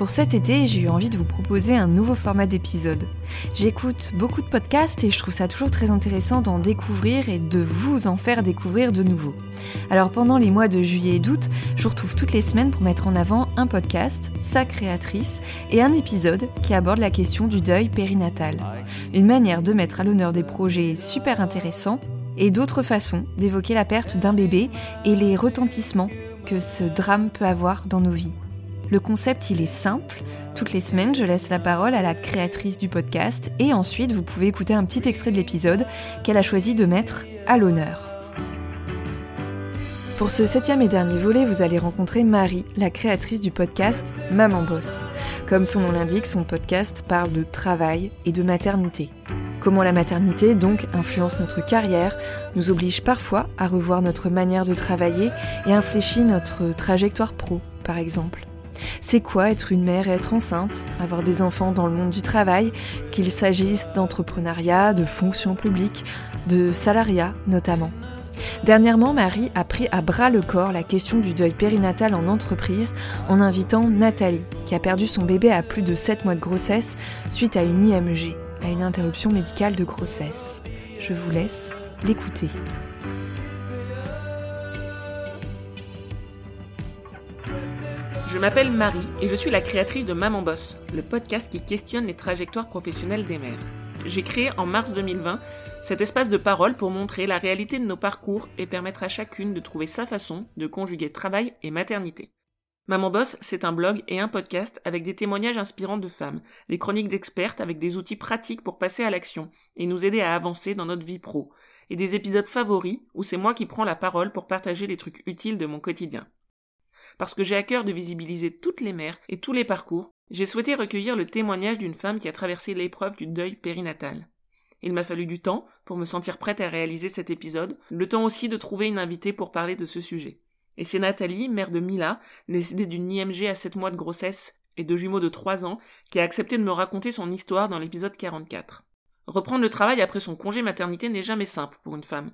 Pour cet été, j'ai eu envie de vous proposer un nouveau format d'épisode. J'écoute beaucoup de podcasts et je trouve ça toujours très intéressant d'en découvrir et de vous en faire découvrir de nouveau. Alors pendant les mois de juillet et d'août, je vous retrouve toutes les semaines pour mettre en avant un podcast, sa créatrice, et un épisode qui aborde la question du deuil périnatal. Une manière de mettre à l'honneur des projets super intéressants et d'autres façons d'évoquer la perte d'un bébé et les retentissements que ce drame peut avoir dans nos vies. Le concept, il est simple. Toutes les semaines, je laisse la parole à la créatrice du podcast et ensuite, vous pouvez écouter un petit extrait de l'épisode qu'elle a choisi de mettre à l'honneur. Pour ce septième et dernier volet, vous allez rencontrer Marie, la créatrice du podcast Maman Boss. Comme son nom l'indique, son podcast parle de travail et de maternité. Comment la maternité, donc, influence notre carrière, nous oblige parfois à revoir notre manière de travailler et infléchit notre trajectoire pro, par exemple. C'est quoi être une mère et être enceinte, avoir des enfants dans le monde du travail, qu'il s'agisse d'entrepreneuriat, de fonction publique, de salariat notamment. Dernièrement, Marie a pris à bras le corps la question du deuil périnatal en entreprise en invitant Nathalie, qui a perdu son bébé à plus de 7 mois de grossesse suite à une IMG, à une interruption médicale de grossesse. Je vous laisse l'écouter. Je m'appelle Marie et je suis la créatrice de Maman Boss, le podcast qui questionne les trajectoires professionnelles des mères. J'ai créé en mars 2020 cet espace de parole pour montrer la réalité de nos parcours et permettre à chacune de trouver sa façon de conjuguer travail et maternité. Maman Boss, c'est un blog et un podcast avec des témoignages inspirants de femmes, des chroniques d'expertes avec des outils pratiques pour passer à l'action et nous aider à avancer dans notre vie pro, et des épisodes favoris où c'est moi qui prends la parole pour partager les trucs utiles de mon quotidien. Parce que j'ai à cœur de visibiliser toutes les mères et tous les parcours, j'ai souhaité recueillir le témoignage d'une femme qui a traversé l'épreuve du deuil périnatal. Il m'a fallu du temps pour me sentir prête à réaliser cet épisode, le temps aussi de trouver une invitée pour parler de ce sujet. Et c'est Nathalie, mère de Mila, décédée d'une IMG à 7 mois de grossesse et de jumeaux de 3 ans, qui a accepté de me raconter son histoire dans l'épisode 44. Reprendre le travail après son congé maternité n'est jamais simple pour une femme.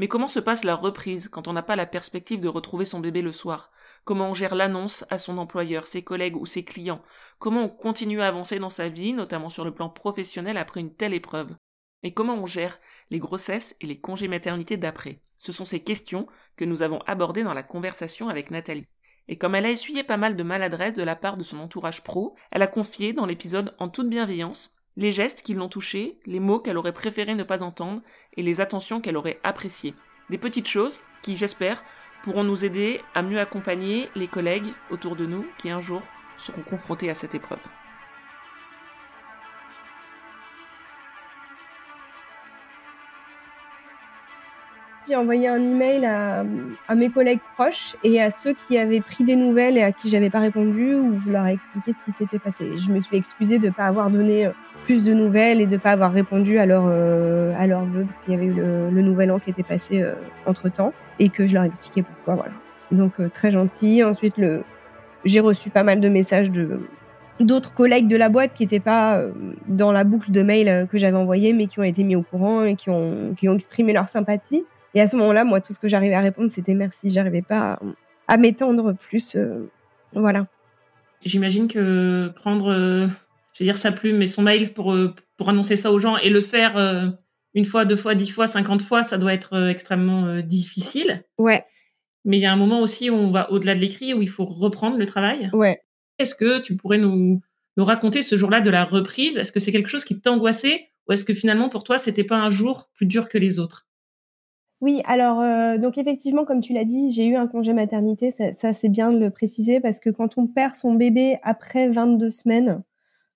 Mais comment se passe la reprise quand on n'a pas la perspective de retrouver son bébé le soir? Comment on gère l'annonce à son employeur, ses collègues ou ses clients? Comment on continue à avancer dans sa vie, notamment sur le plan professionnel après une telle épreuve? Et comment on gère les grossesses et les congés maternité d'après? Ce sont ces questions que nous avons abordées dans la conversation avec Nathalie. Et comme elle a essuyé pas mal de maladresse de la part de son entourage pro, elle a confié dans l'épisode en toute bienveillance les gestes qui l'ont touchée, les mots qu'elle aurait préféré ne pas entendre et les attentions qu'elle aurait appréciées. Des petites choses qui, j'espère, pourront nous aider à mieux accompagner les collègues autour de nous qui un jour seront confrontés à cette épreuve. J'ai envoyé un email à, à, mes collègues proches et à ceux qui avaient pris des nouvelles et à qui j'avais pas répondu ou je leur ai expliqué ce qui s'était passé. Je me suis excusée de ne pas avoir donné euh, plus de nouvelles et de ne pas avoir répondu à euh, à leur vœu parce qu'il y avait eu le, nouvel an qui était passé euh, entre temps et que je leur ai expliqué pourquoi voilà. Donc euh, très gentil. Ensuite le j'ai reçu pas mal de messages de d'autres collègues de la boîte qui n'étaient pas dans la boucle de mail que j'avais envoyé, mais qui ont été mis au courant et qui ont, qui ont exprimé leur sympathie. Et à ce moment-là, moi, tout ce que j'arrivais à répondre, c'était merci. J'arrivais pas à, m'étendre plus. voilà. J'imagine que prendre, je vais dire sa plume, mais son mail pour, pour annoncer ça aux gens et le faire une fois, deux fois, dix fois, cinquante fois, ça doit être extrêmement difficile. Ouais. Mais il y a un moment aussi où on va au-delà de l'écrit, où il faut reprendre le travail. Ouais. Est-ce que tu pourrais nous, nous raconter ce jour-là de la reprise? Est-ce que c'est quelque chose qui t'angoissait? Ou est-ce que finalement pour toi c'était pas un jour plus dur que les autres? Oui, alors euh, donc effectivement, comme tu l'as dit, j'ai eu un congé maternité. Ça, c'est bien de le préciser parce que quand on perd son bébé après 22 semaines,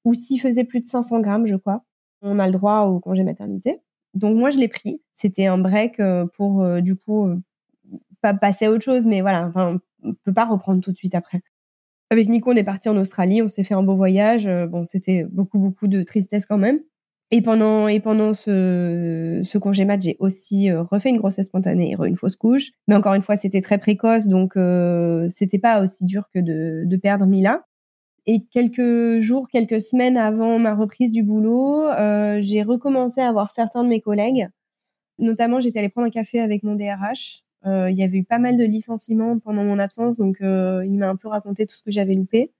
ou s'il faisait plus de 500 grammes, je crois, on a le droit au congé maternité. Donc moi, je l'ai pris. C'était un break euh, pour euh, du coup pas passer à autre chose, mais voilà, enfin, on peut pas reprendre tout de suite après. Avec Nico, on est parti en Australie, on s'est fait un beau voyage. Bon, c'était beaucoup beaucoup de tristesse quand même. Et pendant, et pendant ce, congé mat, j'ai aussi euh, refait une grossesse spontanée et une fausse couche. Mais encore une fois, c'était très précoce, donc euh, c'était pas aussi dur que de, perdre Mila. Et quelques jours, quelques semaines avant ma reprise du boulot, euh, j'ai recommencé à voir certains de mes collègues. Notamment, j'étais allée prendre un café avec mon DRH. Euh, il y avait eu pas mal de licenciements pendant mon absence, donc il m'a un peu raconté tout ce que j'avais loupé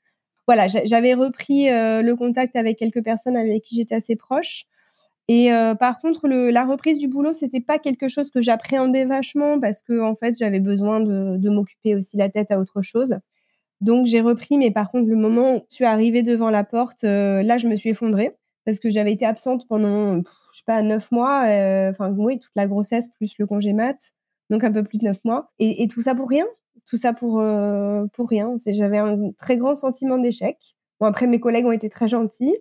voilà, j'avais repris euh, le contact avec quelques personnes avec qui j'étais assez proche. Et euh, par contre, la reprise du boulot, c'était pas quelque chose que j'appréhendais vachement parce que en fait, j'avais besoin de, m'occuper aussi la tête à autre chose. Donc j'ai repris, mais par contre, le moment où je suis arrivée devant la porte, euh, là, je me suis effondrée parce que j'avais été absente pendant, je sais pas, neuf mois. Enfin, oui, toute la grossesse plus le congé mat, donc un peu plus de neuf mois. Et tout ça pour rien? Tout ça pour euh, pour rien. J'avais un très grand sentiment d'échec. Bon après mes collègues ont été très gentils.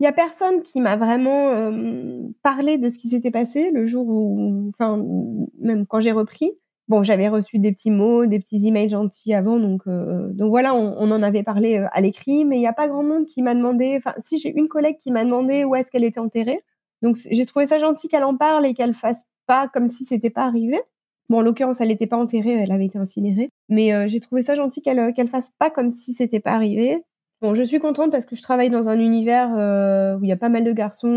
Il y a personne qui m'a vraiment euh, parlé de ce qui s'était passé le jour où, enfin même quand j'ai repris. Bon, j'avais reçu des petits mots, des petits emails gentils avant, donc euh, donc voilà, on, en avait parlé à l'écrit, mais il n'y a pas grand monde qui m'a demandé. Enfin, si j'ai une collègue qui m'a demandé où est-ce qu'elle était enterrée. Donc j'ai trouvé ça gentil qu'elle en parle et qu'elle fasse pas comme si c'était pas arrivé. Bon, en l'occurrence, elle n'était pas enterrée, elle avait été incinérée. Mais euh, j'ai trouvé ça gentil qu'elle euh, qu'elle fasse pas comme si c'était pas arrivé. Bon, je suis contente parce que je travaille dans un univers euh, où il y a pas mal de garçons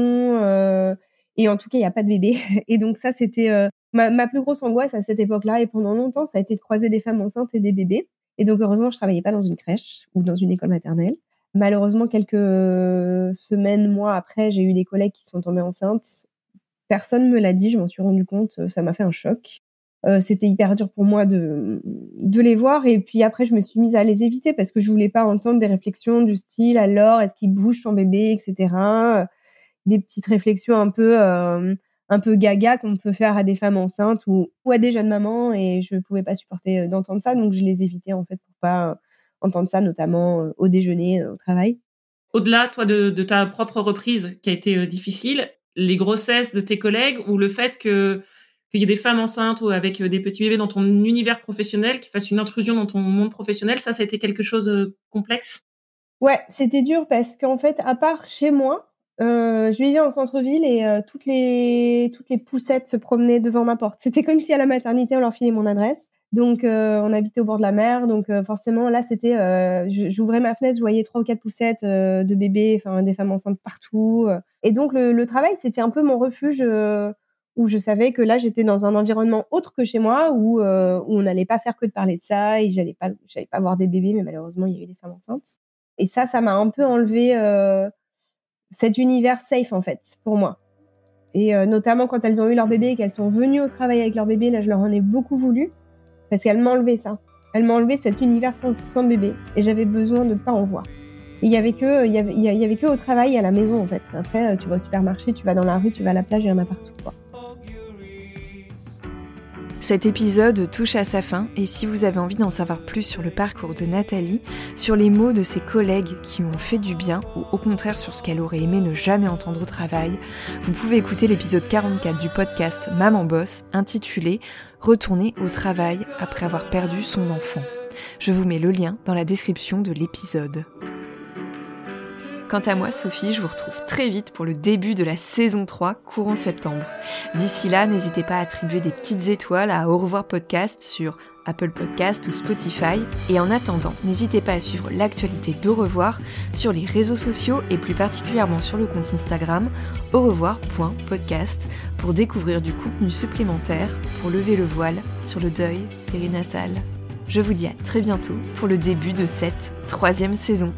et en tout cas il y a pas de bébés. Et donc ça, c'était ma, ma, plus grosse angoisse à cette époque-là. Et pendant longtemps, ça a été de croiser des femmes enceintes et des bébés. Et donc heureusement, je travaillais pas dans une crèche ou dans une école maternelle. Malheureusement, quelques semaines, mois après, j'ai eu des collègues qui sont tombées enceintes. Personne me l'a dit, je m'en suis rendu compte, ça m'a fait un choc. Euh, c'était hyper dur pour moi de, de les voir. Et puis après, je me suis mise à les éviter parce que je voulais pas entendre des réflexions du style alors est-ce qu'il bouge son bébé, etc. Des petites réflexions un peu euh, un peu gaga qu'on peut faire à des femmes enceintes ou, ou, à des jeunes mamans. Et je pouvais pas supporter euh, d'entendre ça, donc je les évitais en fait pour pas entendre ça, notamment au déjeuner, au travail. Au-delà, toi, de, ta propre reprise qui a été difficile, les grossesses de tes collègues ou le fait que qu'il y ait des femmes enceintes ou avec euh, des petits bébés dans ton univers professionnel, qui fassent une intrusion dans ton monde professionnel, ça, ça a été quelque chose de euh, complexe? Ouais, c'était dur parce qu'en fait, à part chez moi, euh, je vivais en centre-ville et toutes les toutes les poussettes se promenaient devant ma porte. C'était comme si à la maternité on leur filait mon adresse. Donc on habitait au bord de la mer, donc forcément là c'était, j'ouvrais ma fenêtre, je voyais trois ou quatre poussettes de bébés, enfin des femmes enceintes partout. Et donc le travail c'était un peu mon refuge où je savais que là j'étais dans un environnement autre que chez moi où, euh, où on n'allait pas faire que de parler de ça et j'allais pas j'allais pas voir des bébés mais malheureusement il y avait des femmes enceintes. Et ça ça m'a un peu enlevé euh, cet univers safe en fait pour moi. Et euh, notamment quand elles ont eu leur bébé et qu'elles sont venues au travail avec leur bébé là je leur en ai beaucoup voulu parce qu'elles m'enlevaient ça. Elles m'ont enlevé cet univers sans, bébé et j'avais besoin de pas en voir. Il y avait que il y avait, il y avait que au travail à la maison en fait. Après tu vas au supermarché tu vas dans la rue tu vas à la plage il y en a partout quoi. Cet épisode touche à sa fin et si vous avez envie d'en savoir plus sur le parcours de Nathalie, sur les mots de ses collègues qui ont fait du bien ou au contraire sur ce qu'elle aurait aimé ne jamais entendre au travail, vous pouvez écouter l'épisode 44 du podcast Maman Boss intitulé Retourner au travail après avoir perdu son enfant. Je vous mets le lien dans la description de l'épisode. Quant à moi, Sophie, je vous retrouve très vite pour le début de la saison 3, courant septembre. D'ici là, n'hésitez pas à attribuer des petites étoiles à Au revoir podcast sur Apple Podcast ou Spotify. Et en attendant, n'hésitez pas à suivre l'actualité d'Au revoir sur les réseaux sociaux et plus particulièrement sur le compte Instagram au revoir.podcast pour découvrir du contenu supplémentaire pour lever le voile sur le deuil périnatal. Je vous dis à très bientôt pour le début de cette troisième saison.